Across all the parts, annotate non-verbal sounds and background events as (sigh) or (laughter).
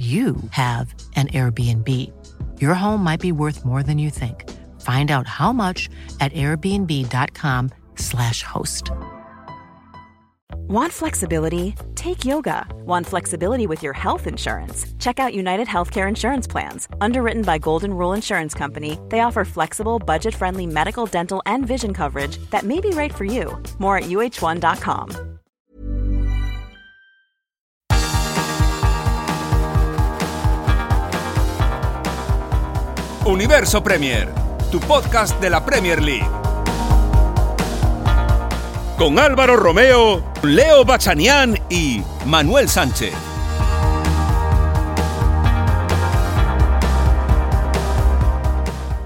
you have an Airbnb. Your home might be worth more than you think. Find out how much at airbnb.com/slash host. Want flexibility? Take yoga. Want flexibility with your health insurance? Check out United Healthcare Insurance Plans. Underwritten by Golden Rule Insurance Company, they offer flexible, budget friendly medical, dental, and vision coverage that may be right for you. More at uh1.com. Universo Premier, tu podcast de la Premier League. Con Álvaro Romeo, Leo Bachanián y Manuel Sánchez.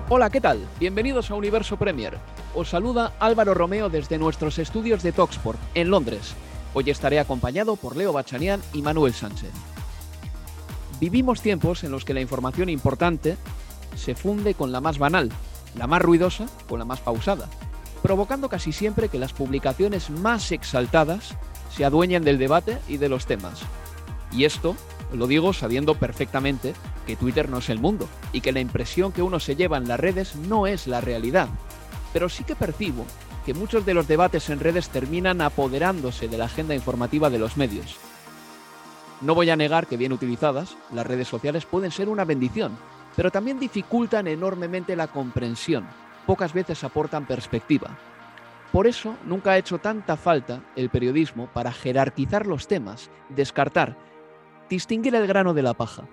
Hola, ¿qué tal? Bienvenidos a Universo Premier. Os saluda Álvaro Romeo desde nuestros estudios de Talksport, en Londres. Hoy estaré acompañado por Leo Bachanián y Manuel Sánchez. Vivimos tiempos en los que la información importante se funde con la más banal, la más ruidosa con la más pausada, provocando casi siempre que las publicaciones más exaltadas se adueñen del debate y de los temas. Y esto lo digo sabiendo perfectamente que Twitter no es el mundo y que la impresión que uno se lleva en las redes no es la realidad. Pero sí que percibo que muchos de los debates en redes terminan apoderándose de la agenda informativa de los medios. No voy a negar que bien utilizadas, las redes sociales pueden ser una bendición, pero también dificultan enormemente la comprensión. Pocas veces aportan perspectiva. Por eso nunca ha hecho tanta falta el periodismo para jerarquizar los temas, descartar, distinguir el grano de la paja.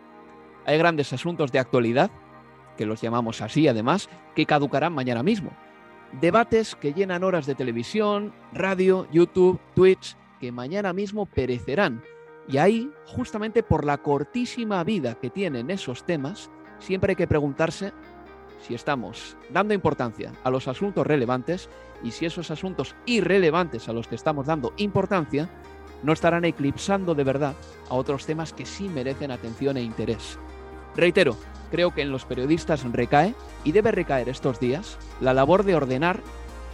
Hay grandes asuntos de actualidad, que los llamamos así además, que caducarán mañana mismo. Debates que llenan horas de televisión, radio, YouTube, Twitch, que mañana mismo perecerán. Y ahí, justamente por la cortísima vida que tienen esos temas, siempre hay que preguntarse si estamos dando importancia a los asuntos relevantes y si esos asuntos irrelevantes a los que estamos dando importancia no estarán eclipsando de verdad a otros temas que sí merecen atención e interés. Reitero, creo que en los periodistas recae, y debe recaer estos días, la labor de ordenar,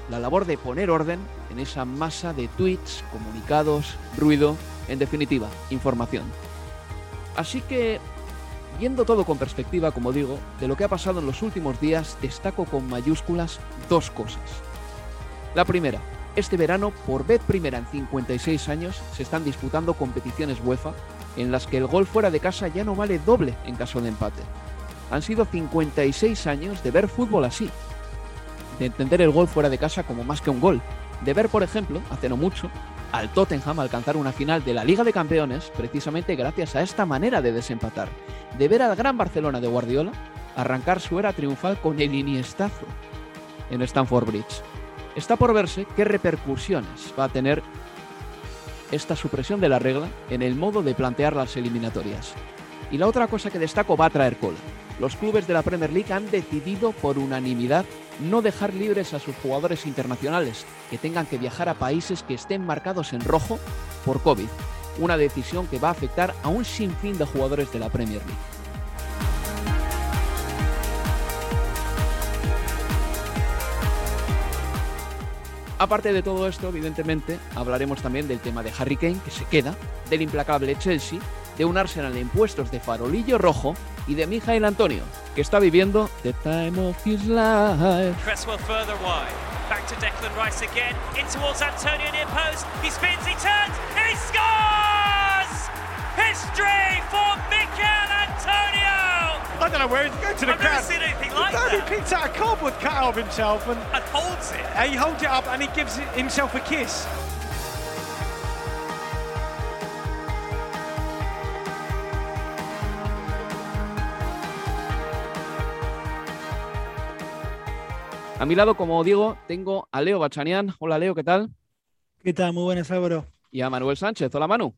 la labor de poner orden en esa masa de tweets, comunicados, ruido, en definitiva, información. Así que Viendo todo con perspectiva, como digo, de lo que ha pasado en los últimos días, destaco con mayúsculas dos cosas. La primera, este verano, por vez primera en 56 años, se están disputando competiciones UEFA en las que el gol fuera de casa ya no vale doble en caso de empate. Han sido 56 años de ver fútbol así, de entender el gol fuera de casa como más que un gol, de ver, por ejemplo, hace no mucho, al Tottenham alcanzar una final de la Liga de Campeones precisamente gracias a esta manera de desempatar, de ver al gran Barcelona de Guardiola arrancar su era triunfal con el iniestazo en Stamford Bridge. Está por verse qué repercusiones va a tener esta supresión de la regla en el modo de plantear las eliminatorias. Y la otra cosa que destaco va a traer cola. Los clubes de la Premier League han decidido por unanimidad no dejar libres a sus jugadores internacionales que tengan que viajar a países que estén marcados en rojo por COVID. Una decisión que va a afectar a un sinfín de jugadores de la Premier League. Aparte de todo esto, evidentemente, hablaremos también del tema de Harry Kane, que se queda, del implacable Chelsea, de un Arsenal en puestos de farolillo rojo y de Mijail Antonio, que está viviendo the time of his life. Cresswell further wide. Back to Declan Rice again. In towards Antonio near post. He spins, he turns, and he scores! History for Mikel Antonio! I don't know where he's going to the I've crowd. never seen anything like no, that. He picks out a cardboard cut of himself and, And holds it. and he holds it up and he gives himself a kiss. A mi lado, como digo, tengo a Leo Bachanian. Hola Leo, ¿qué tal? ¿Qué tal? Muy buenas, Álvaro. Y a Manuel Sánchez. Hola Manu.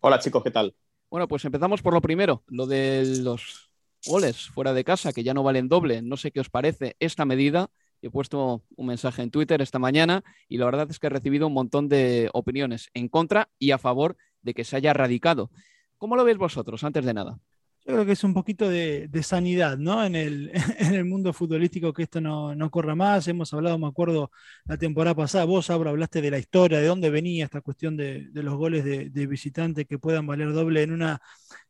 Hola chicos, ¿qué tal? Bueno, pues empezamos por lo primero, lo de los goles fuera de casa que ya no valen doble. No sé qué os parece esta medida. He puesto un mensaje en Twitter esta mañana y la verdad es que he recibido un montón de opiniones en contra y a favor de que se haya radicado. ¿Cómo lo veis vosotros, antes de nada? Yo creo que es un poquito de, sanidad, ¿no? En el, (laughs) en el, mundo futbolístico que esto no, no, corra más. Hemos hablado, me acuerdo, la temporada pasada, vos, Abra, hablaste de la historia, de dónde venía esta cuestión de, de los goles de, de visitante que puedan valer doble en una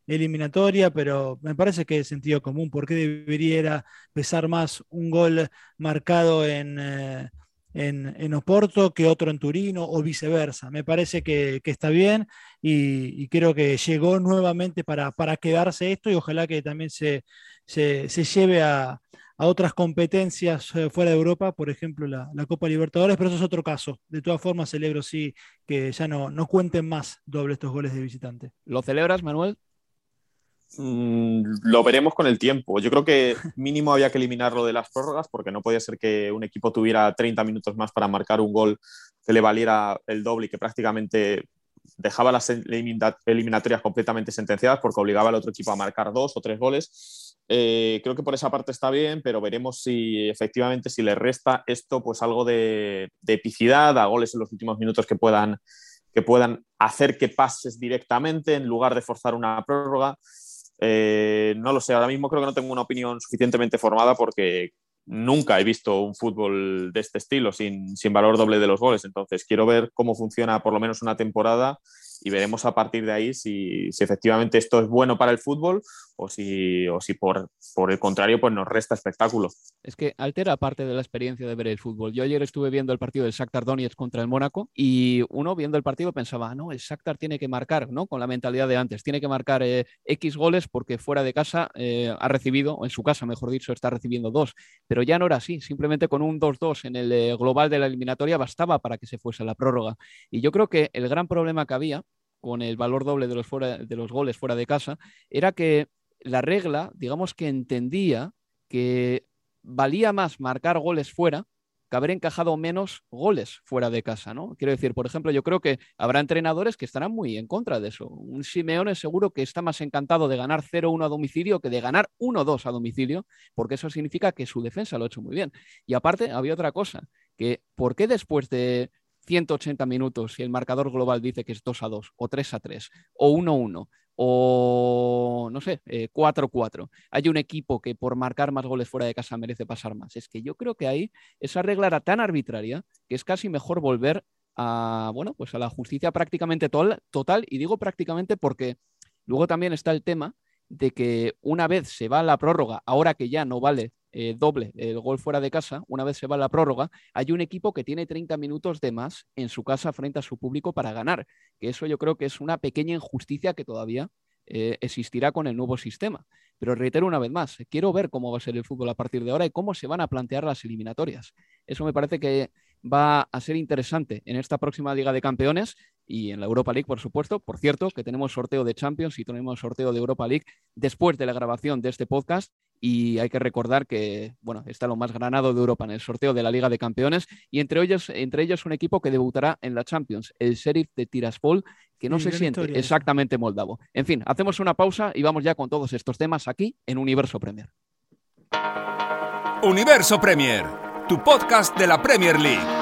eliminatoria, pero me parece que es sentido común. ¿Por qué debería pesar más un gol marcado en... Eh, en, Oporto que otro en Turino o viceversa. Me parece que, está bien y, creo que llegó nuevamente para, quedarse esto y ojalá que también se, se, lleve a, otras competencias eh, fuera de Europa, por ejemplo la, Copa Libertadores, pero eso es otro caso. De todas formas, celebro sí que ya no, no cuenten más doble estos goles de visitante. ¿Lo celebras, Manuel? Mm, lo veremos con el tiempo. Yo creo que mínimo había que eliminarlo de las prórrogas porque no podía ser que un equipo tuviera 30 minutos más para marcar un gol que le valiera el doble y que prácticamente dejaba las eliminatorias completamente sentenciadas porque obligaba al otro equipo a marcar dos o tres goles. Eh, creo que por esa parte está bien, pero veremos si efectivamente si le resta esto pues algo de, de epicidad a goles en los últimos minutos que puedan, que puedan hacer que pases directamente en lugar de forzar una prórroga. Eh, no lo sé, ahora mismo creo que no tengo una opinión suficientemente formada porque nunca he visto un fútbol de este estilo sin, sin valor doble de los goles. Entonces quiero ver cómo funciona por lo menos una temporada y veremos a partir de ahí si, efectivamente esto es bueno para el fútbol o si, o si por, por el contrario pues nos resta espectáculo. Es que altera parte de la experiencia de ver el fútbol. Yo ayer estuve viendo el partido del Shakhtar Donetsk contra el Mónaco y uno viendo el partido pensaba, ah, no, el Shakhtar tiene que marcar, ¿no? Con la mentalidad de antes, tiene que marcar eh, X goles porque fuera de casa eh, ha recibido, o en su casa, mejor dicho, está recibiendo dos. Pero ya no era así, simplemente con un 2-2 en el eh, global de la eliminatoria bastaba para que se fuese la prórroga. Y yo creo que el gran problema que había con el valor doble de los, de los goles fuera de casa, era que la regla, digamos que entendía que valía más marcar goles fuera que haber encajado menos goles fuera de casa, ¿no? Quiero decir, por ejemplo, yo creo que habrá entrenadores que estarán muy en contra de eso. Un Simeone seguro que está más encantado de ganar 0-1 a domicilio que de ganar 1-2 a domicilio, porque eso significa que su defensa lo ha hecho muy bien. Y aparte, había otra cosa, que ¿por qué después de 180 minutos y el marcador global dice que es 2 a 2 o 3 a 3 o 1 a 1 o no sé, 4-4. Eh, Hay un equipo que por marcar más goles fuera de casa merece pasar más. Es que yo creo que ahí esa regla era tan arbitraria que es casi mejor volver a, bueno, pues a la justicia prácticamente total. Y digo prácticamente porque luego también está el tema de que una vez se va a la prórroga, ahora que ya no vale eh, doble el gol fuera de casa, una vez se va la prórroga, hay un equipo que tiene 30 minutos de más en su casa frente a su público para ganar, que eso yo creo que es una pequeña injusticia que todavía eh, existirá con el nuevo sistema. Pero reitero una vez más, quiero ver cómo va a ser el fútbol a partir de ahora y cómo se van a plantear las eliminatorias. Eso me parece que va a ser interesante en esta próxima Liga de Campeones y en la Europa League, por supuesto. Por cierto, que tenemos sorteo de Champions y tenemos sorteo de Europa League después de la grabación de este podcast. Y hay que recordar que, bueno, está lo más granado de Europa en el sorteo de la Liga de Campeones y entre ellos, entre ellos un equipo que debutará en la Champions, el Sheriff de Tiraspol, que no se siente exactamente moldavo. En fin, hacemos una pausa y vamos ya con todos estos temas aquí en Universo Premier. Universo Premier, tu podcast de la Premier League.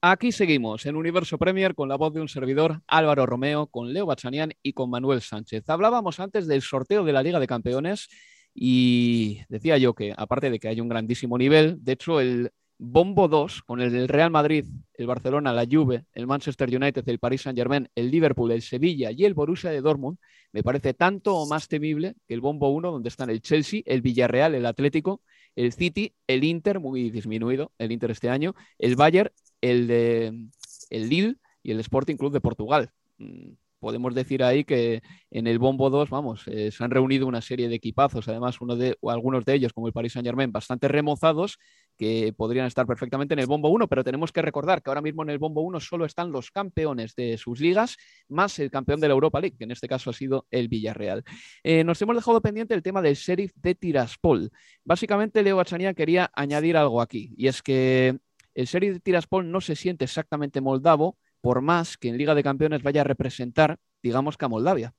Aquí seguimos en Universo Premier con la voz de un servidor, Álvaro Romeo, con Leo Bachanian y con Manuel Sánchez. Hablábamos antes del sorteo de la Liga de Campeones y decía yo que, aparte de que hay un grandísimo nivel, de hecho, el Bombo 2, con el del Real Madrid, el Barcelona, la Juve, el Manchester United, el Paris Saint-Germain, el Liverpool, el Sevilla y el Borussia de Dortmund, me parece tanto o más temible que el Bombo 1, donde están el Chelsea, el Villarreal, el Atlético, el City, el Inter, muy disminuido, el Inter este año, el Bayern, el, de, el Lille y el Sporting Club de Portugal. Mm, podemos decir ahí que en el Bombo 2, vamos, eh, se han reunido una serie de equipazos, además uno de, algunos de ellos, como el Paris Saint Germain, bastante remozados, que podrían estar perfectamente en el Bombo 1, pero tenemos que recordar que ahora mismo en el Bombo 1 solo están los campeones de sus ligas, más el campeón de la Europa League, que en este caso ha sido el Villarreal. Eh, nos hemos dejado pendiente el tema del Sheriff de Tiraspol. Básicamente, Leo Bachanía quería añadir algo aquí, y es que el Sheriff de Tiraspol no se siente exactamente moldavo, por más que en Liga de Campeones vaya a representar, digamos que a Moldavia.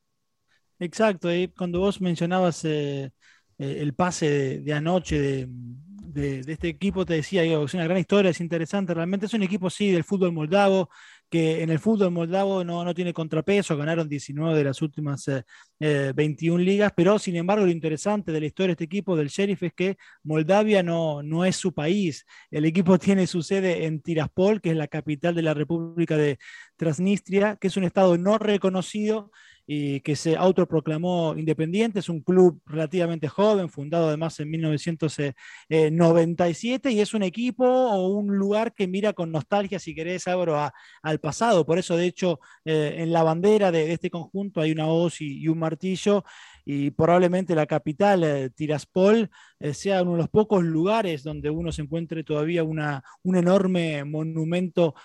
Exacto, y cuando vos mencionabas eh, eh, el pase de, anoche de, este equipo, te decía, yo, es una gran historia, es interesante, realmente es un equipo, sí, del fútbol moldavo, que en el fútbol moldavo no, no tiene contrapeso, ganaron 19 de las últimas 21 eh, ligas, pero sin embargo lo interesante de la historia de este equipo del Sheriff es que Moldavia no, no es su país, el equipo (laughs) tiene su sede en Tiraspol, que es la capital de la República de Transnistria, que es un estado no reconocido y que se autoproclamó independiente. Es un club relativamente joven, fundado además en 1997, y es un equipo o un lugar que mira con nostalgia, si querés, Álvaro, al pasado. Por eso, de hecho, eh, en la bandera de, este conjunto hay una hoz y, un martillo, y probablemente la capital, eh, Tiraspol, eh, sea uno de los pocos lugares donde uno se encuentre todavía una, un enorme monumento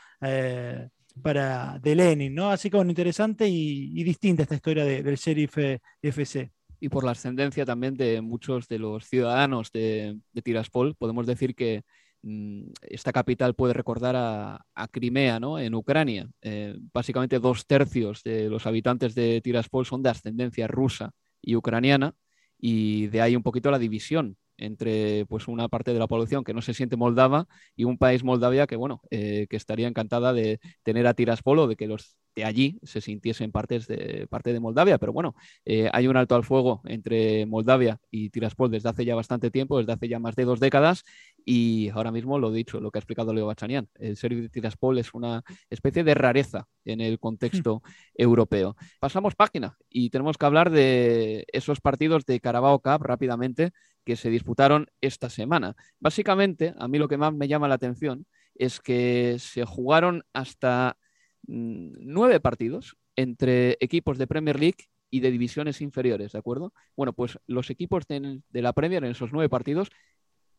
para de Lenin, ¿no? Así como interesante y, distinta esta historia del Sheriff eh, FC. Y por la ascendencia también de muchos de los ciudadanos de, Tiraspol, podemos decir que mm, esta capital puede recordar a, Crimea, ¿no? En Ucrania. Eh, básicamente dos tercios de los habitantes de Tiraspol son de ascendencia rusa y ucraniana, y de ahí un poquito la división entre pues una parte de la población que no se siente moldava y un país Moldavia que bueno eh, que estaría encantada de tener a Tiraspol de que los de allí se sintiesen partes de, parte de Moldavia. Pero bueno, eh, hay un alto al fuego entre Moldavia y Tiraspol desde hace ya bastante tiempo, desde hace ya más de dos décadas. Y ahora mismo lo dicho, lo que ha explicado Leo Bachanian, el serio de Tiraspol es una especie de rareza en el contexto europeo. Pasamos página y tenemos que hablar de esos partidos de Carabao Cup rápidamente que se disputaron esta semana. Básicamente, a mí lo que más me llama la atención es que se jugaron hasta nueve partidos entre equipos de Premier League y de divisiones inferiores, ¿de acuerdo? Bueno, pues los equipos de, la Premier en esos nueve partidos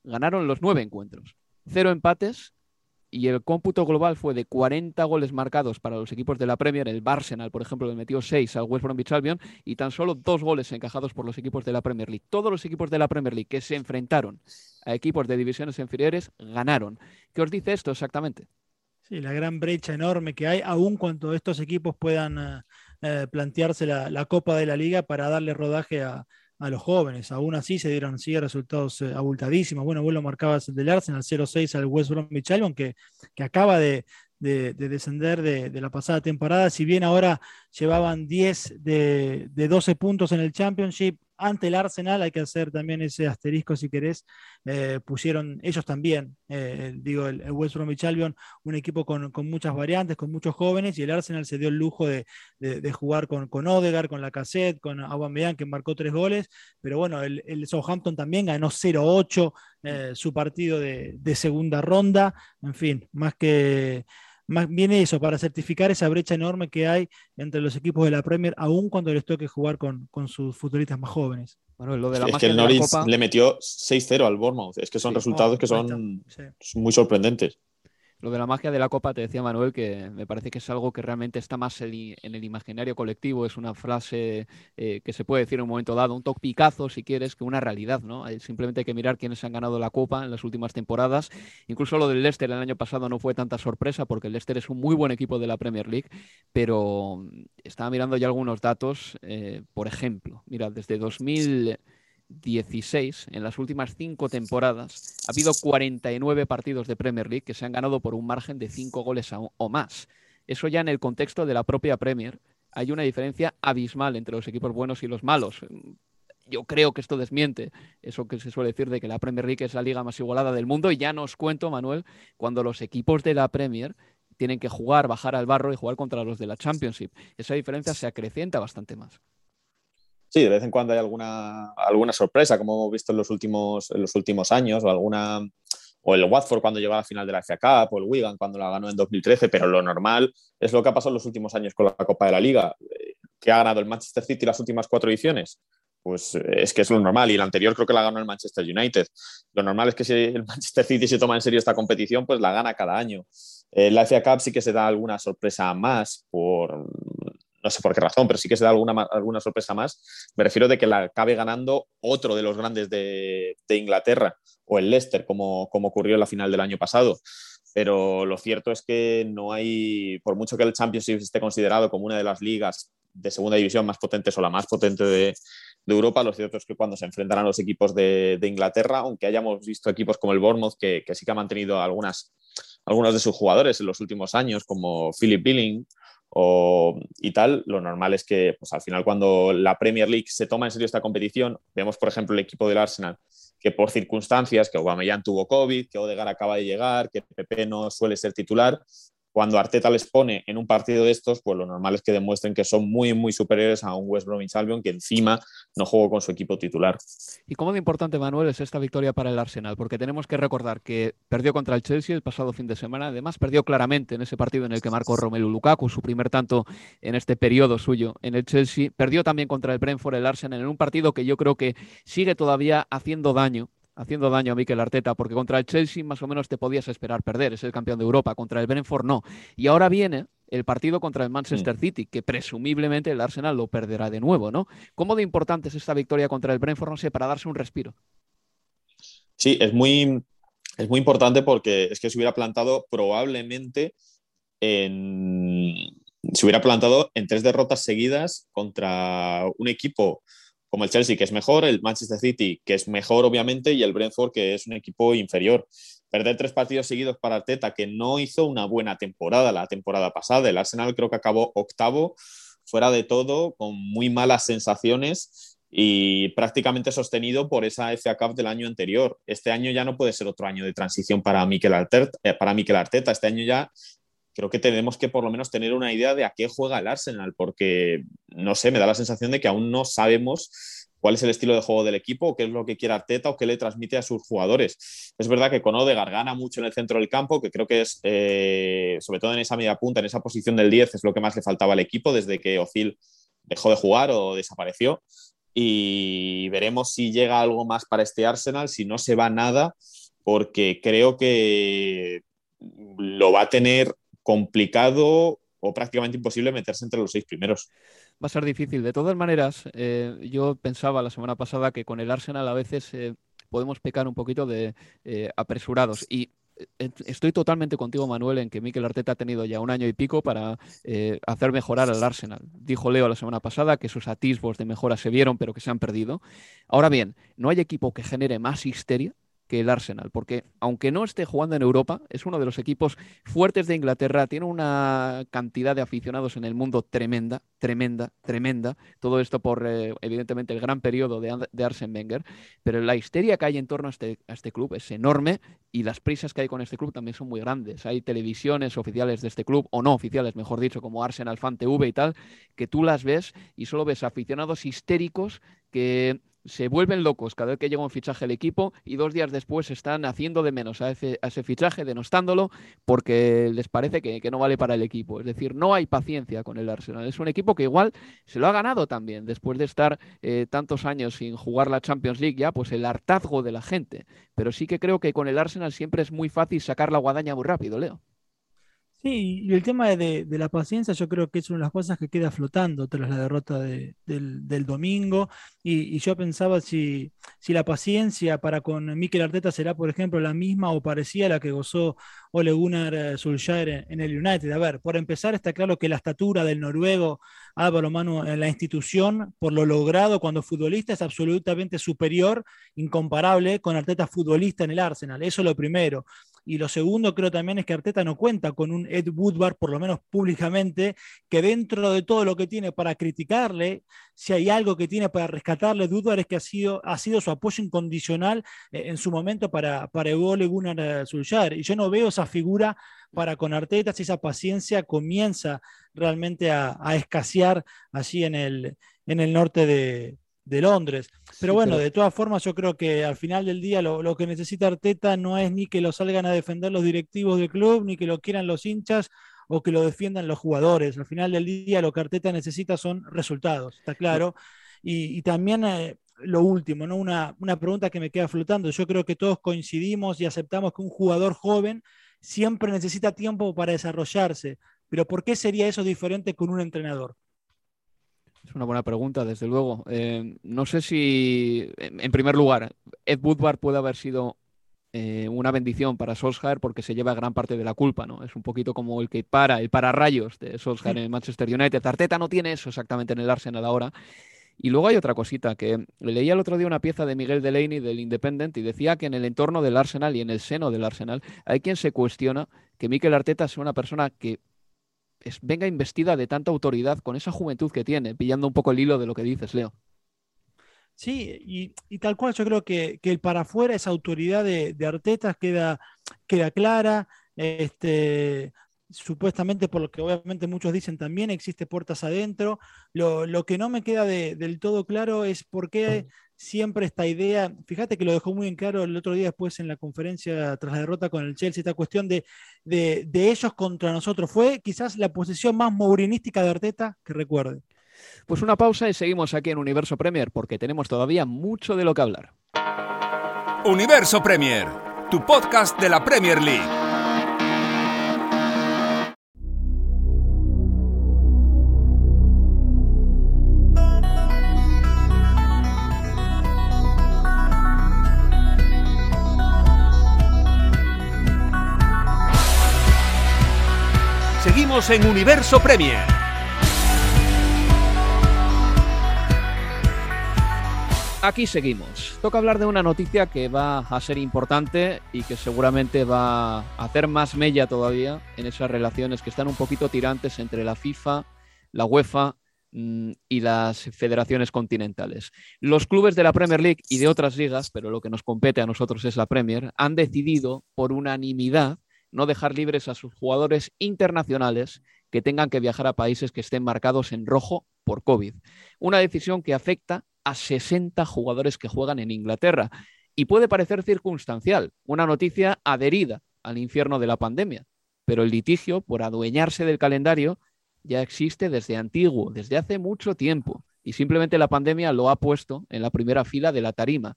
ganaron los nueve encuentros. Cero empates y el cómputo global fue de 40 goles marcados para los equipos de la Premier. El Arsenal, por ejemplo, le metió 6 al West Bromwich Albion y tan solo dos goles encajados por los equipos de la Premier League. Todos los equipos de la Premier League que se enfrentaron a equipos de divisiones inferiores ganaron. ¿Qué os dice esto exactamente? Sí, la gran brecha enorme que hay, aun cuando estos equipos puedan eh, eh, plantearse la, Copa de la Liga para darle rodaje a, los jóvenes. Aún así se dieron sí, resultados eh, abultadísimos. Bueno, vos lo marcabas del Arsenal 0-6 al West Bromwich Albion, que, que acaba de, descender de, la pasada temporada. Si bien ahora llevaban 10 de, de 12 puntos en el Championship, ante el Arsenal, hay que hacer también ese asterisco si querés, eh, pusieron ellos también, eh, digo, el, West Bromwich Albion, un equipo con, muchas variantes, con muchos jóvenes, y el Arsenal se dio el lujo de, jugar con, con Odegaard, con con Aubameyang, que marcó tres goles, pero bueno, el, Southampton también ganó 0-8 eh, su partido de, de segunda ronda, en fin, más que más bien eso, para certificar esa brecha enorme que hay entre los equipos de la Premier, aun cuando les toque jugar con, sus futbolistas más jóvenes. Bueno, lo de la es que el Norwich le metió 6-0 al Bournemouth. Es que son resultados que son muy sorprendentes. Lo de la magia de la Copa, te decía Manuel, que me parece que es algo que realmente está más en el imaginario colectivo, es una frase eh, que se puede decir en un momento dado, un toque picazo, si quieres, que una realidad, ¿no? Simplemente hay que mirar quiénes han ganado la Copa en las últimas temporadas. Incluso lo del Leicester el año pasado no fue tanta sorpresa, porque el Leicester es un muy buen equipo de la Premier League, pero estaba mirando ya algunos datos, eh, por ejemplo, mira, desde 2000... 16 en las últimas cinco temporadas, ha habido 49 partidos de Premier League que se han ganado por un margen de 5 goles o más. Eso ya en el contexto de la propia Premier. Hay una diferencia abismal entre los equipos buenos y los malos. Yo creo que esto desmiente eso que se suele decir de que la Premier League es la liga más igualada del mundo. Y ya nos cuento, Manuel, cuando los equipos de la Premier tienen que jugar, bajar al barro y jugar contra los de la Championship. Esa diferencia se acrecienta bastante más. Sí, de vez en cuando hay alguna, alguna sorpresa, como hemos visto en los últimos, en los últimos años, o alguna o el Watford cuando llegó a la final de la FA Cup, o el Wigan cuando la ganó en 2013, pero lo normal es lo que ha pasado en los últimos años con la Copa de la Liga, que ha ganado el Manchester City las últimas cuatro ediciones. Pues eh, es que es lo normal, y el anterior creo que la ganó el Manchester United. Lo normal es que si el (laughs) Manchester City se toma en serio esta competición, pues la gana cada año. La FA Cup sí que se da alguna sorpresa más por no sé por qué razón, pero sí que se da alguna, alguna sorpresa más. Me refiero de que la acabe ganando otro de los grandes de, Inglaterra, o el Leicester, como, como ocurrió en la final del año pasado. Pero lo cierto es que no hay, por mucho que el Championship esté considerado como una de las ligas de segunda división más potentes o la más potente de, Europa, lo cierto es que cuando se enfrentan a los equipos de, Inglaterra, aunque hayamos visto equipos como el Bournemouth, que, que sí que ha mantenido algunas, algunos de sus jugadores en los últimos años, como Philip Billing o, y tal, lo normal es que pues, al final cuando la Premier League se toma en serio esta competición, vemos por ejemplo el equipo del Arsenal que por circunstancias, que Aubameyang tuvo COVID, que Odegaard acaba de llegar, que Pepe no suele ser titular, cuando Arteta les pone en un partido de estos, pues lo normal es que demuestren que son muy, muy superiores a un West Bromwich Albion que encima no jugó con su equipo titular. ¿Y cómo de importante, Manuel, es esta victoria para el Arsenal? Porque tenemos que recordar que perdió contra el Chelsea el pasado fin de semana, además perdió claramente en ese partido en el que marcó Romelu Lukaku, su primer tanto en este periodo suyo en el Chelsea. Perdió también contra el Brentford el Arsenal en un partido que yo creo que sigue todavía haciendo daño haciendo daño a Mikel Arteta, porque contra el Chelsea más o menos te podías esperar perder, es el campeón de Europa, contra el Brentford no. Y ahora viene el partido contra el Manchester mm. City, que presumiblemente el Arsenal lo perderá de nuevo, ¿no? ¿Cómo de importante es esta victoria contra el Brentford, no sé, para darse un respiro? Sí, es muy, es muy importante porque es que se hubiera plantado probablemente en... Se hubiera plantado en tres derrotas seguidas contra un equipo como el Chelsea, que es mejor, el Manchester City, que es mejor, obviamente, y el Brentford, que es un equipo inferior. Perder tres partidos seguidos para Arteta, que no hizo una buena temporada la temporada pasada. El Arsenal creo que acabó octavo, fuera de todo, con muy malas sensaciones y prácticamente sostenido por esa FA Cup del año anterior. Este año ya no puede ser otro año de transición para Mikel Arteta. Eh, Arteta. Este año ya creo que tenemos que por lo menos tener una idea de a qué juega el Arsenal, porque no sé, me da la sensación de que aún no sabemos cuál es el estilo de juego del equipo, qué es lo que quiere Arteta o qué le transmite a sus jugadores. Es verdad que con Odegaard gana mucho en el centro del campo, que creo que es, eh, sobre todo en esa media punta, en esa posición del 10, es lo que más le faltaba al equipo desde que Ozil dejó de jugar o desapareció. Y veremos si llega algo más para este Arsenal, si no se va nada, porque creo que lo va a tener complicado o prácticamente imposible meterse entre los seis primeros. Va a ser difícil. De todas maneras, eh, yo pensaba la semana pasada que con el Arsenal a veces eh, podemos pecar un poquito de eh, apresurados. Y estoy totalmente contigo, Manuel, en que Mikel Arteta ha tenido ya un año y pico para hacer mejorar al Arsenal. Dijo Leo la semana pasada que sus atisbos de mejora se vieron, pero que se han perdido. Ahora bien, no hay equipo que genere más histeria que el Arsenal, porque aunque no esté jugando en Europa, es uno de los equipos fuertes de Inglaterra, tiene una cantidad de aficionados en el mundo tremenda, tremenda, tremenda, todo esto por eh, evidentemente el gran periodo de, de Arsene Wenger, pero la histeria que hay en torno a este, a este club es enorme y las prisas que hay con este club también son muy grandes. Hay televisiones oficiales de este club, o no oficiales, mejor dicho, como Arsenal Fan TV y tal, que tú las ves y solo ves aficionados histéricos que se vuelven locos cada vez que llega un fichaje al equipo y dos días después están haciendo de menos a ese, fichaje, denostándolo, porque les parece que, no vale para el equipo. Es decir, no hay paciencia con el Arsenal. Es un equipo que igual se lo ha ganado también, después de estar eh, tantos años sin jugar la Champions League, ya pues el hartazgo de la gente. Pero sí que creo que con el Arsenal siempre es muy fácil sacar la guadaña muy rápido, Leo. Sí, y el tema de, la paciencia yo creo que es una de las cosas que queda flotando tras la derrota del, domingo. Y, yo pensaba si, si la paciencia para con Mikel Arteta será, por ejemplo, la misma o parecía la que gozó Ole Gunnar eh, Solskjaer en el United. A ver, por empezar está claro que la estatura del noruego Álvaro Manu en la institución, por lo logrado cuando futbolista, es absolutamente superior, incomparable con Arteta futbolista en el Arsenal. Eso es lo primero. Y lo segundo creo también es que Arteta no cuenta con un Ed Woodward, por lo menos públicamente, que dentro de todo lo que tiene para criticarle, si hay algo que tiene para rescatarle, Woodward es que ha sido, ha sido su apoyo incondicional eh, en su momento para, para Ole Gunnar Solskjaer. Y yo no veo esa figura para con Arteta, si esa paciencia comienza realmente a, a escasear allí en el, en el norte de, de Londres. Pero bueno, de todas formas, yo creo que al final del día lo, que necesita Arteta no es ni que lo salgan a defender los directivos del club, ni que lo quieran los hinchas o que lo defiendan los jugadores. Al final del día lo que Arteta necesita son resultados, está claro. Y, también eh, lo último, ¿no? Una, una pregunta que me queda flotando. Yo creo que todos coincidimos y aceptamos que un jugador joven siempre necesita tiempo para desarrollarse. Pero ¿por qué sería eso diferente con un entrenador? Es una buena pregunta, desde luego. Eh, no sé si, en primer lugar, Ed Woodward puede haber sido eh, una bendición para Solskjaer porque se lleva gran parte de la culpa, ¿no? Es un poquito como el que para, el rayos de Solskjaer en Manchester United. Arteta no tiene eso exactamente en el Arsenal ahora. Y luego hay otra cosita, que leía el otro día una pieza de Miguel Delaney del Independent y decía que en el entorno del Arsenal y en el seno del Arsenal hay quien se cuestiona que Mikel Arteta sea una persona que venga investida de tanta autoridad con esa juventud que tiene, pillando un poco el hilo de lo que dices, Leo. Sí, y, tal cual yo creo que, el para afuera, esa autoridad de, de, Arteta queda, queda clara. Este, supuestamente, por lo que obviamente muchos dicen también, existe puertas adentro. Lo, que no me queda del todo claro es por qué siempre esta idea, fíjate que lo dejó muy en claro el otro día después en la conferencia tras la derrota con el Chelsea, esta cuestión de, de, ellos contra nosotros. Fue quizás la posición más mourinística de Arteta que recuerde. Pues una pausa y seguimos aquí en Universo Premier porque tenemos todavía mucho de lo que hablar. Universo Premier, tu podcast de la Premier League. En Universo Premier. Aquí seguimos. Toca hablar de una noticia que va a ser importante y que seguramente va a hacer más mella todavía en esas relaciones que están un poquito tirantes entre la FIFA, la UEFA mm, y las federaciones continentales. Los clubes de la Premier League y de otras ligas, pero lo que nos compete a nosotros es la Premier, han decidido por unanimidad no dejar libres a sus jugadores internacionales que tengan que viajar a países que estén marcados en rojo por COVID. Una decisión que afecta a 60 jugadores que juegan en Inglaterra. Y puede parecer circunstancial, una noticia adherida al infierno de la pandemia, pero el litigio por adueñarse del calendario ya existe desde antiguo, desde hace mucho tiempo, y simplemente la pandemia lo ha puesto en la primera fila de la tarima.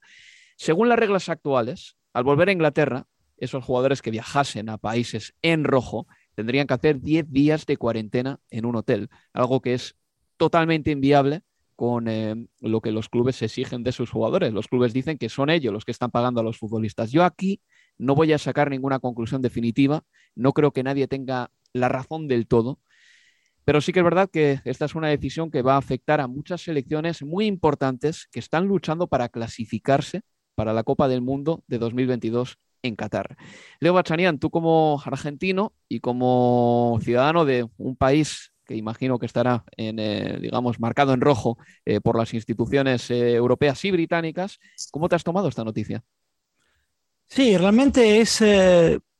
Según las reglas actuales, al volver a Inglaterra, esos jugadores que viajasen a países en rojo tendrían que hacer 10 días de cuarentena en un hotel, algo que es totalmente inviable con eh, lo que los clubes exigen de sus jugadores. Los clubes dicen que son ellos los que están pagando a los futbolistas. Yo aquí no voy a sacar ninguna conclusión definitiva, no creo que nadie tenga la razón del todo, pero sí que es verdad que esta es una decisión que va a afectar a muchas selecciones muy importantes que están luchando para clasificarse para la Copa del Mundo de 2022 en Qatar. Leo Bachanian, tú como argentino y como ciudadano de un país que imagino que estará en, eh, digamos, marcado en rojo eh, por las instituciones eh, europeas y británicas, ¿cómo te has tomado esta noticia? Sí, realmente es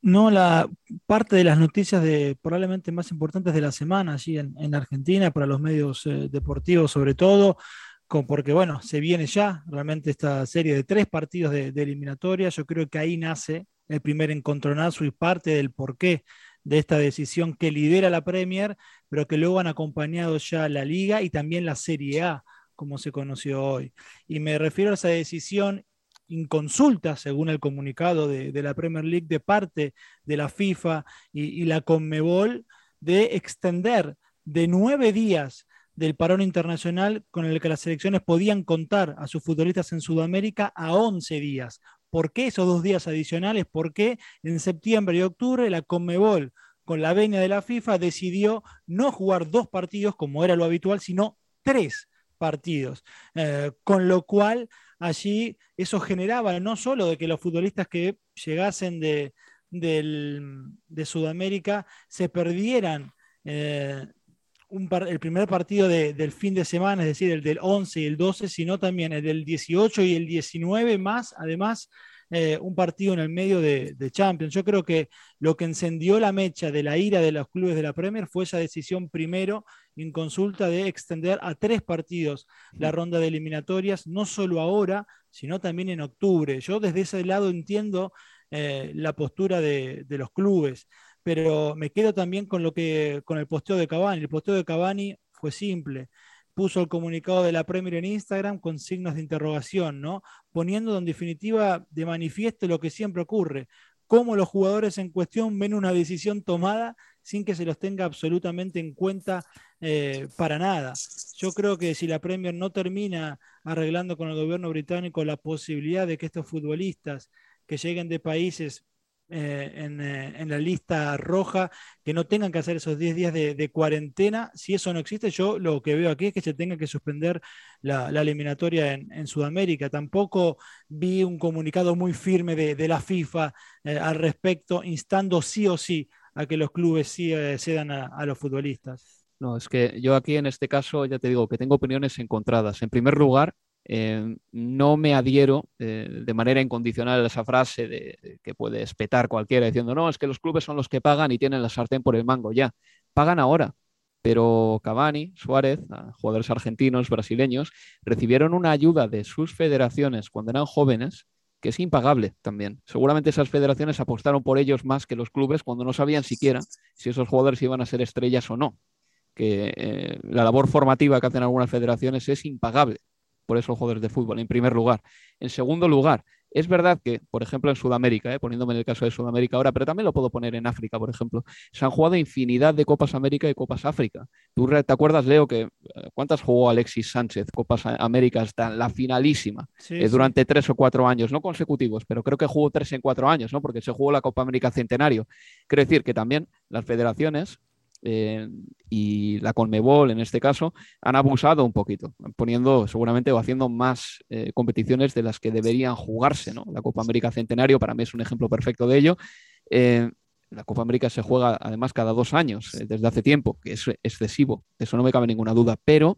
no la parte de las noticias de probablemente más importantes de la semana allí en, en Argentina para los medios deportivos sobre todo porque bueno, se viene ya realmente esta serie de tres partidos de, eliminatoria. Yo creo que ahí nace el primer encontronazo y parte del porqué de esta decisión que lidera la Premier, pero que luego han acompañado ya la Liga y también la Serie A, como se conoció hoy. Y me refiero a esa decisión inconsulta, según el comunicado de, la Premier League, de parte de la FIFA y, y la Conmebol, de extender de nueve días del parón internacional con el que las selecciones podían contar a sus futbolistas en Sudamérica a 11 días. ¿Por qué esos dos días adicionales? Porque en septiembre y octubre la Conmebol, con la venia de la FIFA, decidió no jugar dos partidos como era lo habitual, sino tres partidos. Eh, con lo cual allí eso generaba no solo de que los futbolistas que llegasen de, de Sudamérica se perdieran eh, el primer partido del fin de semana, es decir, el del 11 y el 12, sino también el del 18 y el 19 más, además, eh, un partido en el medio de, Champions. Yo creo que lo que encendió la mecha de la ira de los clubes de la Premier fue esa decisión primero en consulta de extender a tres partidos la ronda de eliminatorias, no solo ahora, sino también en octubre. Yo desde ese lado entiendo eh, la postura de, de los clubes pero me quedo también con lo que con el posteo de Cavani. El posteo de Cavani fue simple. Puso el comunicado de la Premier en Instagram con signos de interrogación, ¿no? Poniendo en definitiva de manifiesto lo que siempre ocurre, cómo los jugadores en cuestión ven una decisión tomada sin que se los tenga absolutamente en cuenta eh, para nada. Yo creo que si la Premier no termina arreglando con el gobierno británico la posibilidad de que estos futbolistas que lleguen de países eh, eh, en, la lista roja, que no tengan que hacer esos 10 días de, cuarentena. Si eso no existe, yo lo que veo aquí es que se tenga que suspender la, eliminatoria en, Sudamérica. Tampoco vi un comunicado muy firme de, la FIFA eh, al respecto, instando sí o sí a que los clubes sí cedan a los futbolistas. No, es que yo aquí en este caso ya te digo que tengo opiniones encontradas. En primer lugar, eh, no me adhiero eh, de manera incondicional a esa frase de, que puede espetar cualquiera diciendo, no, es que los clubes son los que pagan y tienen la sartén por el mango, ya, pagan ahora. Pero Cavani, Suárez, jugadores argentinos, brasileños, recibieron una ayuda de sus federaciones cuando eran jóvenes que es impagable también. Seguramente esas federaciones apostaron por ellos más que los clubes cuando no sabían siquiera si esos jugadores iban a ser estrellas o no. Que eh, la labor formativa que hacen algunas federaciones es impagable por esos jugadores de fútbol, en primer lugar. En segundo lugar, es verdad que, por ejemplo, en Sudamérica, ¿eh? poniéndome en el caso de Sudamérica ahora, pero también lo puedo poner en África, por ejemplo, se han jugado infinidad de Copas América y Copas África. ¿Tú te acuerdas, Leo, que eh, cuántas jugó Alexis Sánchez Copas América hasta la finalísima eh, durante tres o cuatro años, no consecutivos, pero creo que jugó tres en cuatro años, ¿no? Porque se jugó la Copa América Centenario. Quiero decir que también las federaciones eh, y la Conmebol en este caso han abusado un poquito, poniendo seguramente o haciendo más eh, competiciones de las que deberían jugarse. ¿no? La Copa América Centenario para mí es un ejemplo perfecto de ello. Eh, la Copa América se juega además cada dos años, desde hace tiempo, que es excesivo, eso no me cabe ninguna duda, pero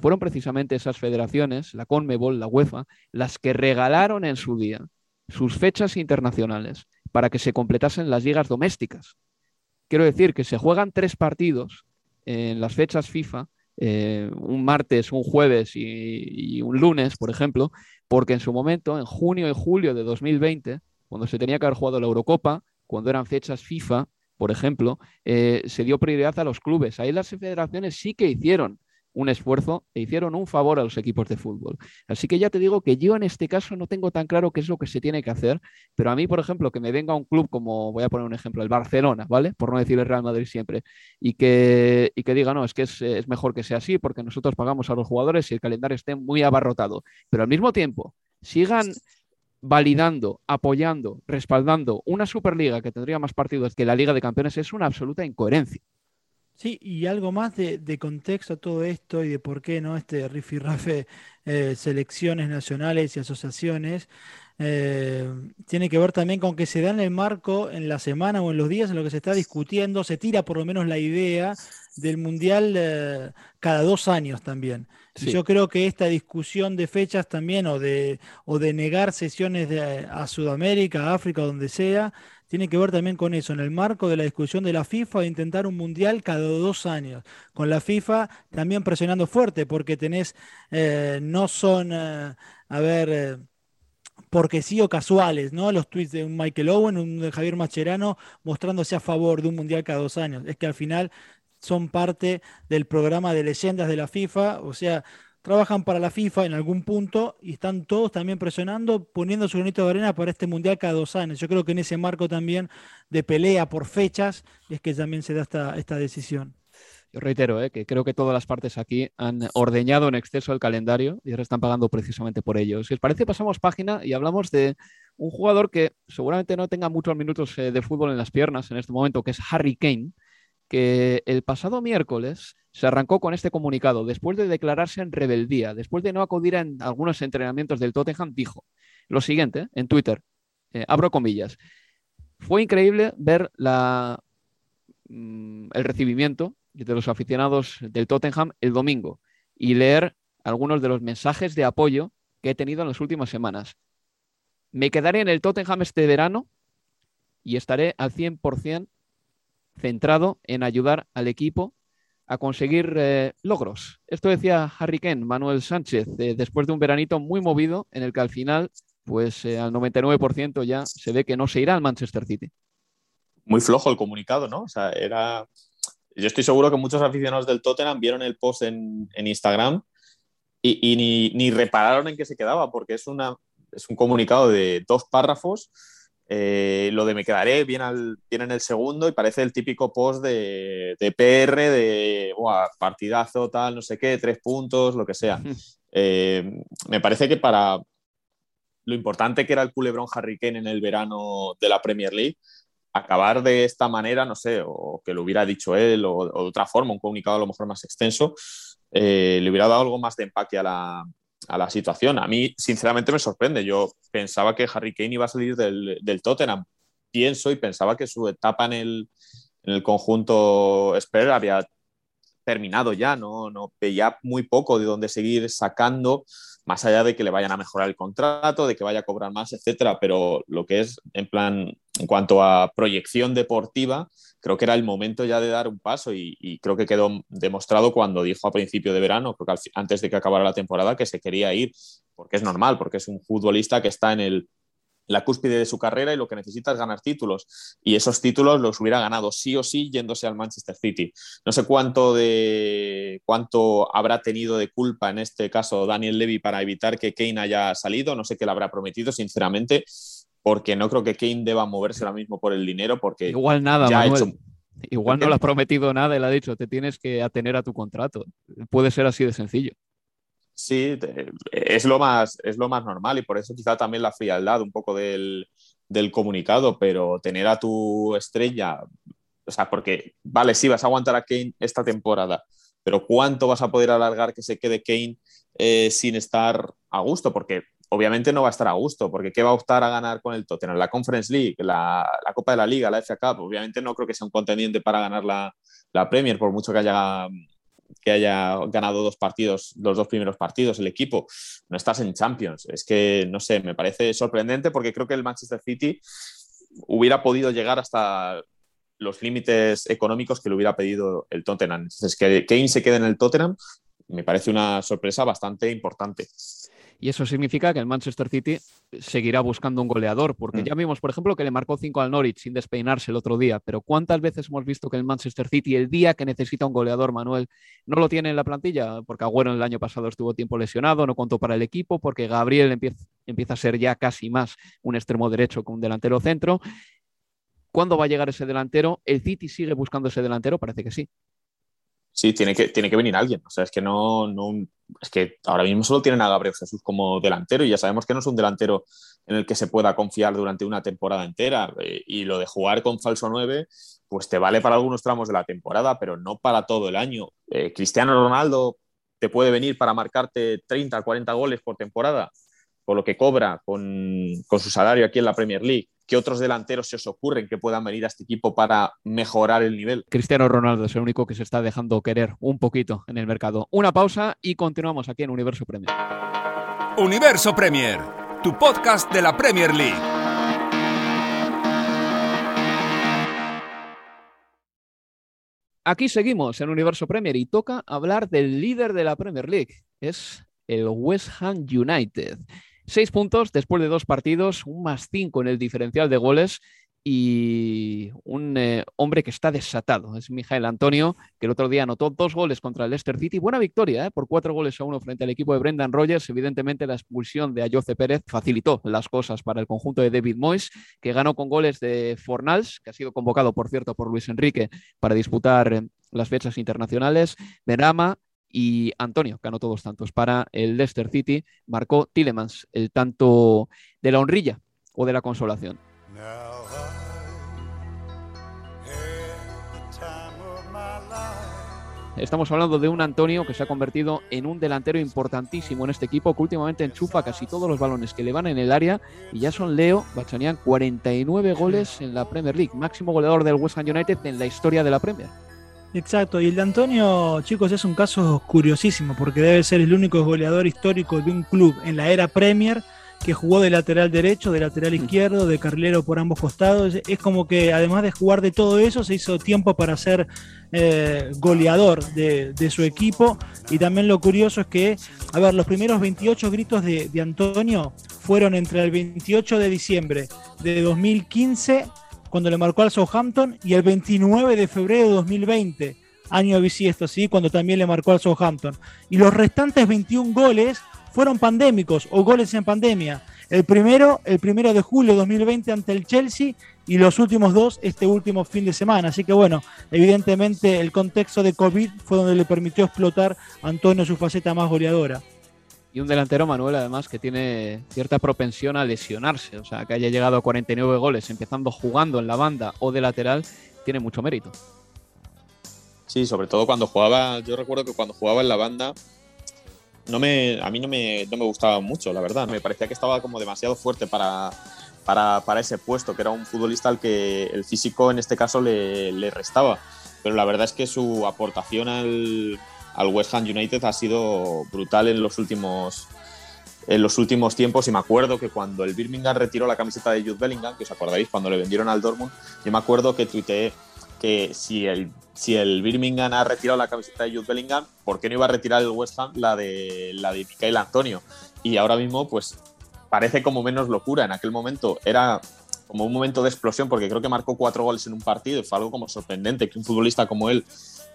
fueron precisamente esas federaciones, la Conmebol, la UEFA, las que regalaron en su día sus fechas internacionales para que se completasen las ligas domésticas. Quiero decir que se juegan tres partidos en las fechas FIFA, eh, un martes, un jueves y, un lunes, por ejemplo, porque en su momento, en junio y julio de 2020, cuando se tenía que haber jugado la Eurocopa, cuando eran fechas FIFA, por ejemplo, eh, se dio prioridad a los clubes. Ahí las federaciones sí que hicieron un esfuerzo e hicieron un favor a los equipos de fútbol. Así que ya te digo que yo en este caso no tengo tan claro qué es lo que se tiene que hacer, pero a mí, por ejemplo, que me venga un club como, voy a poner un ejemplo, el Barcelona, ¿vale? Por no decir el Real Madrid siempre, y que, y que diga, no, es que es, es mejor que sea así porque nosotros pagamos a los jugadores y el calendario esté muy abarrotado, pero al mismo tiempo sigan validando, apoyando, respaldando una Superliga que tendría más partidos que la Liga de Campeones es una absoluta incoherencia. Sí, y algo más de, contexto a todo esto y de por qué no este rifirrafe eh, selecciones nacionales y asociaciones. eh, tiene que ver también con que se da en el marco, en la semana o en los días en lo que se está discutiendo, se tira por lo menos la idea del Mundial eh, cada dos años también. Yo creo que esta discusión de fechas también, o de, o de negar sesiones a Sudamérica, a África, donde sea, tiene que ver también con eso, en el marco de la discusión de la FIFA de intentar un mundial cada dos años, con la FIFA también presionando fuerte, porque tenés, eh, no son, a ver porque sí o casuales, ¿no? Los tweets de un Michael Owen, un de Javier Macherano, mostrándose a favor de un mundial cada dos años. Es que al final son parte del programa de leyendas de la FIFA, o sea, trabajan para la FIFA en algún punto y están todos también presionando, poniendo su granito de arena para este mundial cada dos años. Yo creo que en ese marco también de pelea por fechas es que también se da esta, esta decisión. Yo reitero eh, que creo que todas las partes aquí han ordeñado en exceso el calendario y ahora están pagando precisamente por ello. Si os parece, pasamos página y hablamos de un jugador que seguramente no tenga muchos minutos eh, de fútbol en las piernas en este momento, que es Harry Kane, que el pasado miércoles se arrancó con este comunicado. Después de declararse en rebeldía, después de no acudir a algunos entrenamientos del Tottenham, dijo lo siguiente en Twitter, eh, abro comillas, fue increíble ver la, mm, el recibimiento de los aficionados del Tottenham el domingo y leer algunos de los mensajes de apoyo que he tenido en las últimas semanas. Me quedaré en el Tottenham este verano y estaré al 100% centrado en ayudar al equipo a conseguir eh, logros. Esto decía Harry Kane, Manuel Sánchez, eh, después de un veranito muy movido en el que al final, pues eh, al 99% ya se ve que no se irá al Manchester City. Muy flojo el comunicado, ¿no? Era yo estoy seguro que muchos aficionados del Tottenham vieron el post en, Instagram y, ni, repararon en qué se quedaba, porque es, una, es un comunicado de dos párrafos. Eh, lo de me quedaré viene, al, en el segundo y parece el típico post de, PR de partidazo, tal, no sé qué, tres puntos, lo que sea. (laughs) Eh, me parece que para lo importante que era el culebrón Harry Kane en el verano de la Premier League, acabar de esta manera, no sé, o que lo hubiera dicho él, o, de otra forma, un comunicado a lo mejor más extenso, eh, le hubiera dado algo más de empaque a la, a la, situación. A mí, sinceramente, me sorprende. Yo pensaba que Harry Kane iba a salir del, del Tottenham. Pienso y pensaba que su etapa en el, en el conjunto Spurs había terminado ya, ¿no? no veía muy poco de dónde seguir sacando más allá de que le vayan a mejorar el contrato, de que vaya a cobrar más, etcétera, pero lo que es en plan, en cuanto a proyección deportiva, creo que era el momento ya de dar un paso y, creo que quedó demostrado cuando dijo a principio de verano, creo que antes de que acabara la temporada, que se quería ir, porque es normal, porque es un futbolista que está en el la cúspide de su carrera y lo que necesita es ganar títulos. Y esos títulos los hubiera ganado sí o sí yéndose al Manchester City. No sé cuánto, de, cuánto habrá tenido de culpa en este caso Daniel Levy para evitar que Kane haya salido. No sé qué le habrá prometido, sinceramente, porque no creo que Kane deba moverse ahora mismo por el dinero. Porque Igual nada, ya Hecho... Igual no le ha prometido nada y le ha dicho, te tienes que atener a tu contrato. Puede ser así de sencillo. Sí, es lo, más, es lo más normal y por eso quizá también la frialdad un poco del, comunicado, pero tener a tu estrella, o sea, porque, vale, sí, vas a aguantar a Kane esta temporada, pero ¿cuánto vas a poder alargar que se quede Kane eh, sin estar a gusto? Porque obviamente no va a estar a gusto, porque ¿qué va a optar a ganar con el Tottenham? La Conference League, la, Copa de la Liga, la FA Cup, obviamente no creo que sea un contendiente para ganar la, la Premier, por mucho que haya que haya ganado dos partidos, los dos primeros partidos el equipo. No estás en Champions. Es que, no sé, me parece sorprendente porque creo que el Manchester City hubiera podido llegar hasta los límites económicos que le hubiera pedido el Tottenham. Entonces, que Kane se quede en el Tottenham me parece una sorpresa bastante importante. Y eso significa que el Manchester City seguirá buscando un goleador, porque mm. ya vimos, por ejemplo, que le marcó 5 al Norwich sin despeinarse el otro día, pero ¿cuántas veces hemos visto que el Manchester City, el día que necesita un goleador, Manuel, no lo tiene en la plantilla? Porque Agüero el año pasado estuvo tiempo lesionado, no contó para el equipo, porque Gabriel empieza, empieza a ser ya casi más un extremo derecho que un delantero centro. ¿Cuándo va a llegar ese delantero? ¿El City sigue buscando ese delantero? Parece que sí. Sí, tiene que, tiene que venir alguien. O sea, es que no, no, es que ahora mismo solo tienen a Gabriel Jesús como delantero y ya sabemos que no es un delantero en el que se pueda confiar durante una temporada entera. Eh, y lo de jugar con falso 9, pues te vale para algunos tramos de la temporada, pero no para todo el año. Eh, Cristiano Ronaldo te puede venir para marcarte 30, 40 goles por temporada. por lo que cobra con, con su salario aquí en la Premier League, ¿qué otros delanteros se os ocurren que puedan venir a este equipo para mejorar el nivel? Cristiano Ronaldo es el único que se está dejando querer un poquito en el mercado. Una pausa y continuamos aquí en Universo Premier. Universo Premier, tu podcast de la Premier League. Aquí seguimos en Universo Premier y toca hablar del líder de la Premier League. Es el West Ham United. Seis puntos después de dos partidos, un más cinco en el diferencial de goles y un eh, hombre que está desatado. Es Mijael Antonio, que el otro día anotó dos goles contra el Leicester City. Buena victoria, ¿eh? por cuatro goles a uno frente al equipo de Brendan Rodgers. Evidentemente, la expulsión de Ayoce Pérez facilitó las cosas para el conjunto de David Moyes, que ganó con goles de Fornals, que ha sido convocado, por cierto, por Luis Enrique para disputar eh, las fechas internacionales. Berama, y Antonio, que anotó dos tantos para el Leicester City, marcó Tillemans el tanto de la honrilla o de la consolación. Estamos hablando de un Antonio que se ha convertido en un delantero importantísimo en este equipo, que últimamente enchufa casi todos los balones que le van en el área y ya son Leo Bachanian 49 goles en la Premier League, máximo goleador del West Ham United en la historia de la Premier. Exacto, y el de Antonio, chicos, es un caso curiosísimo porque debe ser el único goleador histórico de un club en la era Premier que jugó de lateral derecho, de lateral izquierdo, de carrilero por ambos costados. Es como que además de jugar de todo eso, se hizo tiempo para ser eh, goleador de, su equipo. Y también lo curioso es que, a ver, los primeros 28 gritos de, de Antonio fueron entre el 28 de diciembre de 2015, cuando le marcó al Southampton, y el 29 de febrero de 2020 año bisiesto, ¿sí? cuando también le marcó al Southampton. Y los restantes 21 goles fueron pandémicos o goles en pandemia. El primero, el primero de julio de 2020 ante el Chelsea y los últimos dos este último fin de semana. Así que bueno, evidentemente el contexto de COVID fue donde le permitió explotar a Antonio su faceta más goleadora. Y un delantero, Manuel, además, que tiene cierta propensión a lesionarse. O sea, que haya llegado a 49 goles empezando jugando en la banda o de lateral, tiene mucho mérito. Sí, sobre todo cuando jugaba, yo recuerdo que cuando jugaba en la banda no me, a mí no me, no me gustaba mucho, la verdad. Me parecía que estaba como demasiado fuerte para, para, para, ese puesto, que era un futbolista al que el físico en este caso le, le restaba. Pero la verdad es que su aportación al, al, West Ham United ha sido brutal en los últimos en los últimos tiempos y me acuerdo que cuando el Birmingham retiró la camiseta de Jude Bellingham, que os acordaréis cuando le vendieron al Dortmund, yo me acuerdo que tuiteé que si el si el Birmingham ha retirado la camiseta de Jude Bellingham, ¿por qué no iba a retirar el West Ham la de, la de Michael Antonio? Y ahora mismo, pues parece como menos locura. En aquel momento era como un momento de explosión, porque creo que marcó cuatro goles en un partido y fue algo como sorprendente que un futbolista como él,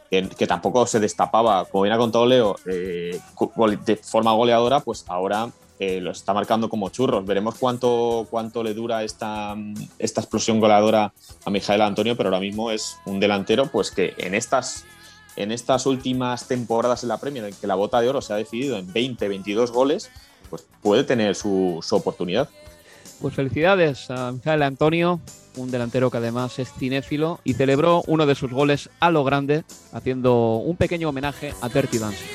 que, tampoco se destapaba, como bien ha contado Leo, eh, de forma goleadora, pues ahora eh, lo está marcando como churros. Veremos cuánto, cuánto le dura esta, esta explosión goleadora a Mijael Antonio, pero ahora mismo es un delantero pues que en estas, en estas últimas temporadas en la Premier, en que la bota de oro se ha decidido en 20, 22 goles, pues puede tener su, su oportunidad. Pues felicidades a Mijael Antonio, un delantero que además es cinéfilo y celebró uno de sus goles a lo grande, haciendo un pequeño homenaje a Dirty Dancing.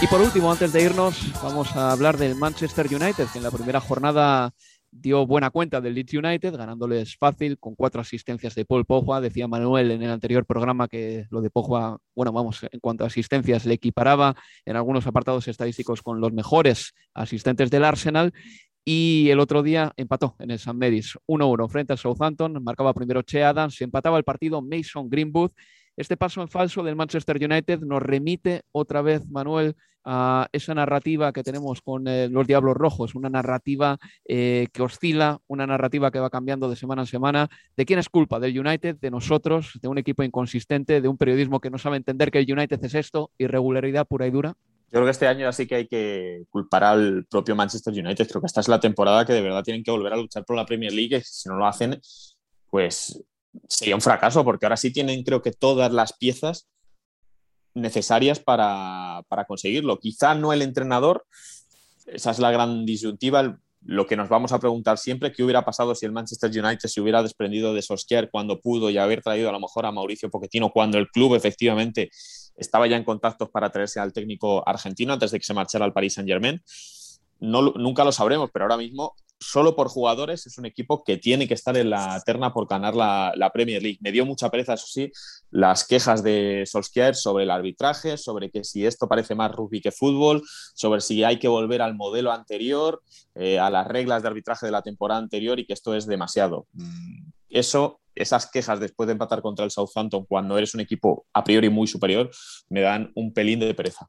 Y por último, antes de irnos, vamos a hablar del Manchester United, que en la primera jornada dio buena cuenta del Leeds United, ganándoles fácil con cuatro asistencias de Paul Pogba. Decía Manuel en el anterior programa que lo de Pogba, bueno, vamos, en cuanto a asistencias, le equiparaba en algunos apartados estadísticos con los mejores asistentes del Arsenal. Y el otro día empató en el San Medis 1-1 frente al Southampton, marcaba primero Che Adams, empataba el partido Mason Greenwood este paso en falso del Manchester United nos remite otra vez, Manuel, a esa narrativa que tenemos con eh, los Diablos Rojos, una narrativa eh, que oscila, una narrativa que va cambiando de semana en semana. ¿De quién es culpa? ¿Del United? ¿De nosotros? ¿De un equipo inconsistente? ¿De un periodismo que no sabe entender que el United es esto? ¿Irregularidad pura y dura? Yo creo que este año sí que hay que culpar al propio Manchester United. Creo que esta es la temporada que de verdad tienen que volver a luchar por la Premier League. Si no lo hacen, pues sería un fracaso, porque ahora sí tienen, creo que, todas las piezas necesarias para, conseguirlo. Quizá no el entrenador, esa es la gran disyuntiva. lo que nos vamos a preguntar siempre, ¿qué hubiera pasado si el Manchester United se hubiera desprendido de Solskjaer cuando pudo y haber traído a lo mejor a Mauricio Pochettino cuando el club efectivamente estaba ya en contactos para traerse al técnico argentino antes de que se marchara al Paris Saint-Germain? No, nunca lo sabremos, pero ahora mismo solo por jugadores es un equipo que tiene que estar en la terna por ganar la, Premier League. Me dio mucha pereza, eso sí, las quejas de Solskjaer sobre el arbitraje, sobre que si esto parece más rugby que fútbol, sobre si hay que volver al modelo anterior, eh, a las reglas de arbitraje de la temporada anterior y que esto es demasiado. Mm, eso, esas quejas después de empatar contra el Southampton cuando eres un equipo a priori muy superior, me dan un pelín de pereza.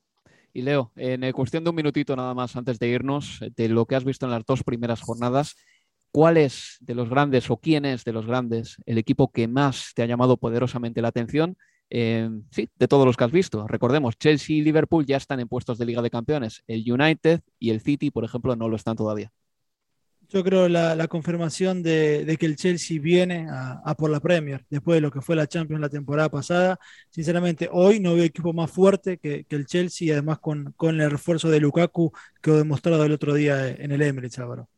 Y Leo, en cuestión de un minutito nada más antes de irnos, de lo que has visto en las dos primeras jornadas, ¿cuál es de los grandes o quién es de los grandes el equipo que más te ha llamado poderosamente la atención? Eh, sí, de todos los que has visto. Recordemos, Chelsea y Liverpool ya están en puestos de Liga de Campeones. El United y el City, por ejemplo, no lo están todavía. Yo creo la, la confirmación de, que el Chelsea viene a, por la Premier, después de lo que fue la Champions la temporada pasada. Sinceramente, hoy no veo equipo más fuerte que, el Chelsea, y además con, con, el refuerzo de Lukaku que he demostrado el otro día en el Emirates, Álvaro.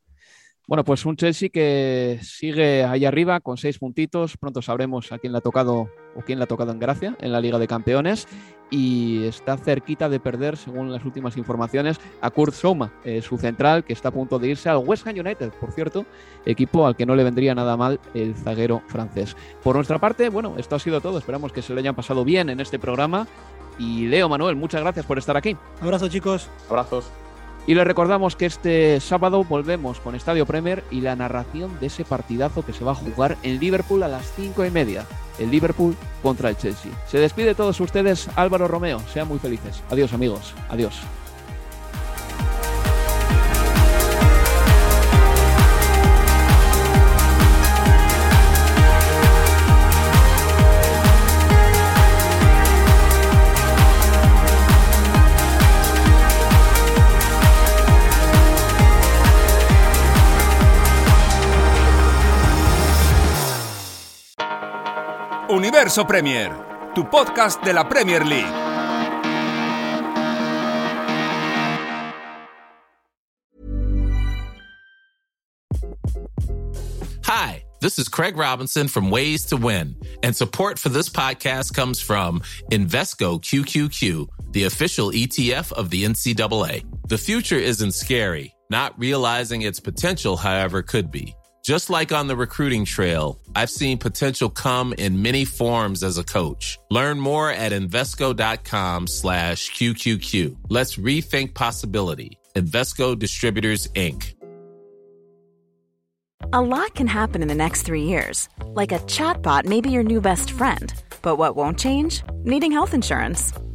Bueno, pues un Chelsea que sigue ahí arriba con seis puntitos. Pronto sabremos a quién le ha tocado o quién le ha tocado en gracia en la Liga de Campeones. Y está cerquita de perder, según las últimas informaciones, a Kurt Souma, eh, su central, que está a punto de irse al West Ham United, por cierto, equipo al que no le vendría nada mal el zaguero francés. Por nuestra parte, bueno, esto ha sido todo. Esperamos que se lo hayan pasado bien en este programa. Y Leo Manuel, muchas gracias por estar aquí. Abrazo, chicos. Abrazos. Y les recordamos que este sábado volvemos con Estadio Premier y la narración de ese partidazo que se va a jugar en Liverpool a las cinco y media. El Liverpool contra el Chelsea. Se despide todos ustedes Álvaro Romeo. Sean muy felices. Adiós amigos. Adiós. Universo Premier, tu podcast de la Premier League. Hi, this is Craig Robinson from Ways to Win, and support for this podcast comes from Invesco QQQ, the official ETF of the NCAA. The future isn't scary. Not realizing its potential, however, could be. Just like on the recruiting trail, I've seen potential come in many forms as a coach. Learn more at Invesco.com slash QQQ. Let's rethink possibility. Investco Distributors, Inc. A lot can happen in the next three years. Like a chatbot may be your new best friend. But what won't change? Needing health insurance.